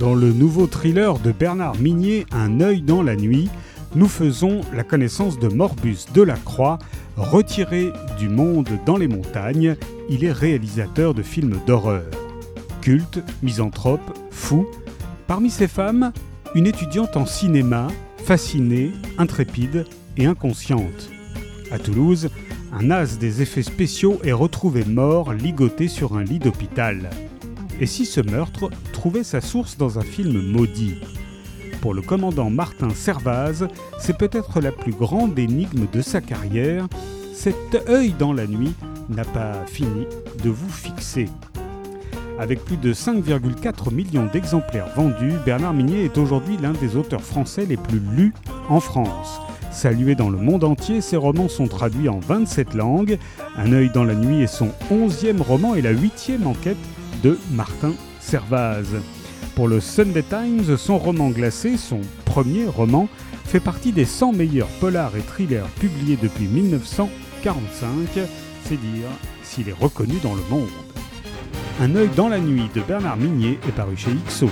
Dans le nouveau thriller de Bernard Minier, Un œil dans la nuit, nous faisons la connaissance de Morbus Delacroix. Retiré du monde dans les montagnes, il est réalisateur de films d'horreur. Culte, misanthrope, fou. Parmi ces femmes, une étudiante en cinéma, fascinée, intrépide et inconsciente. À Toulouse, un as des effets spéciaux est retrouvé mort, ligoté sur un lit d'hôpital. Et si ce meurtre trouvait sa source dans un film maudit? Pour le commandant Martin Servaz, c'est peut-être la plus grande énigme de sa carrière. Cet œil dans la nuit n'a pas fini de vous fixer. Avec plus de 5,4 millions d'exemplaires vendus, Bernard Minier est aujourd'hui l'un des auteurs français les plus lus en France. Salué dans le monde entier, ses romans sont traduits en 27 langues. Un œil dans la nuit est son 11e roman et la 8e enquête de Martin Servaz. Pour le Sunday Times, son roman glacé, son premier roman, fait partie des 100 meilleurs polars et thrillers publiés depuis 1945. C'est dire s'il est reconnu dans le monde. Un œil dans la nuit de Bernard Minier est paru chez XO.